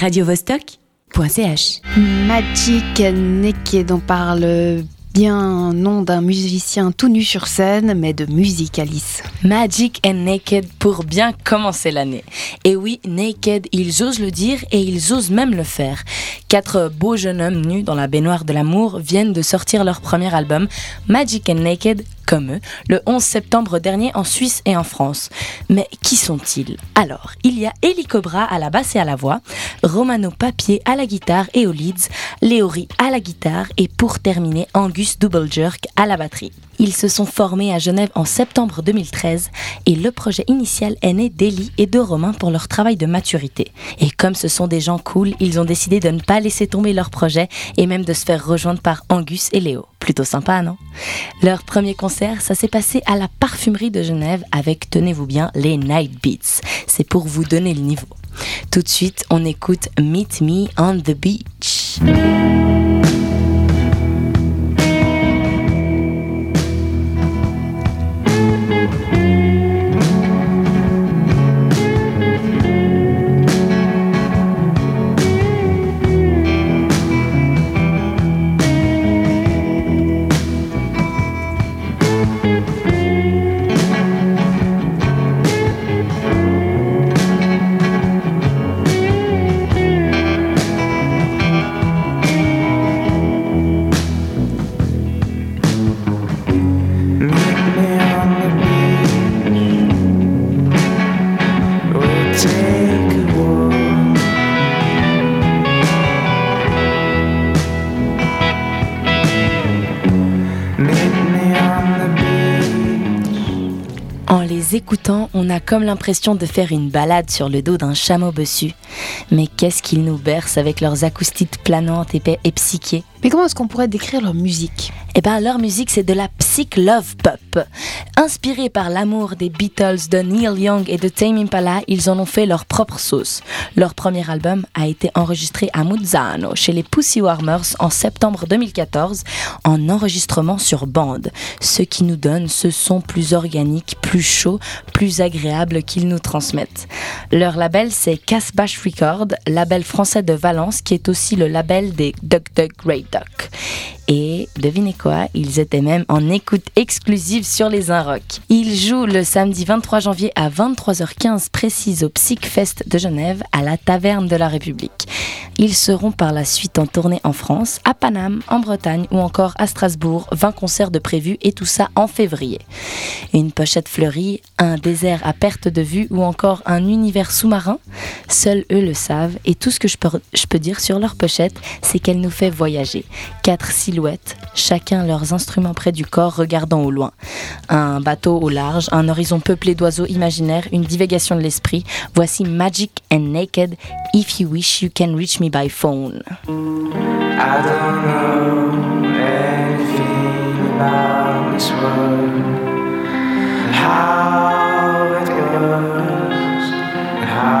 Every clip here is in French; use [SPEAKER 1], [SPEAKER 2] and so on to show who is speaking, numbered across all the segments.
[SPEAKER 1] radiovostok.ch.
[SPEAKER 2] Magic Naked, on parle bien non d'un musicien tout nu sur scène, mais de musique, Alice.
[SPEAKER 1] Magic and Naked pour bien commencer l'année. Et oui, Naked, ils osent le dire et ils osent même le faire. Quatre beaux jeunes hommes nus dans la baignoire de l'amour viennent de sortir leur premier album, Magic and Naked comme eux, le 11 septembre dernier en Suisse et en France. Mais qui sont-ils? Alors, il y a Eli Cobra à la basse et à la voix, Romano Papier à la guitare et aux leads, Léori à la guitare et pour terminer, Angus Double Jerk à la batterie. Ils se sont formés à Genève en septembre 2013 et le projet initial est né d'Eli et de Romain pour leur travail de maturité. Et comme ce sont des gens cool, ils ont décidé de ne pas laisser tomber leur projet et même de se faire rejoindre par Angus et Léo. Plutôt sympa, non? Leur premier concert, ça s'est passé à la parfumerie de Genève avec, tenez-vous bien, les Night Beats. C'est pour vous donner le niveau. Tout de suite, on écoute Meet Me on the Beach. En les écoutant, on a comme l'impression de faire une balade sur le dos d'un chameau bossu. Mais qu'est-ce qu'ils nous bercent avec leurs acoustiques planantes et, et psychées
[SPEAKER 2] Mais comment est-ce qu'on pourrait décrire leur musique?
[SPEAKER 1] Eh ben, leur musique, c'est de la psych love pop. Inspirés par l'amour des Beatles, de Neil Young et de Tame Impala, ils en ont fait leur propre sauce. Leur premier album a été enregistré à Muzzano, chez les Pussy Warmers, en septembre 2014, en enregistrement sur bande. Ce qui nous donne ce son plus organique, plus chaud, plus agréable qu'ils nous transmettent. Leur label, c'est Casbah Record, label français de Valence, qui est aussi le label des Duck Duck Grey Duck. Et devinez quoi, ils étaient même en écoute exclusive sur les Inrock. Ils jouent le samedi 23 janvier à 23h15 précise au Psychfest de Genève à la Taverne de la République. Ils seront par la suite en tournée en France, à Paname, en Bretagne ou encore à Strasbourg, 20 concerts de prévus et tout ça en février. Une pochette fleurie, un désert à perte de vue ou encore un univers sous-marin, seuls eux le savent et tout ce que je peux, je peux dire sur leur pochette, c'est qu'elle nous fait voyager. Quatre silhouettes, chacun leurs instruments près du corps regardant au loin. Un bateau au large, un horizon peuplé d'oiseaux imaginaires, une divagation de l'esprit. Voici Magic and Naked, If You Wish You Can Reach Me by Phone.
[SPEAKER 3] I don't know about this world, how it goes, how.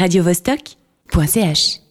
[SPEAKER 4] radiovostok.ch